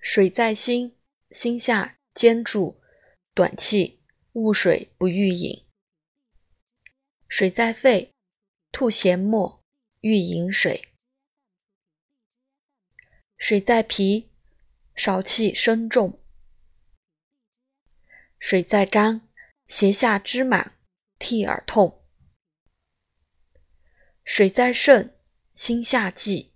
水在心，心下坚住，短气，误水不欲饮。水在肺，吐涎沫，欲饮水。水在脾，少气生重。水在肝，胁下肢满，涕而痛。水在肾，心下悸。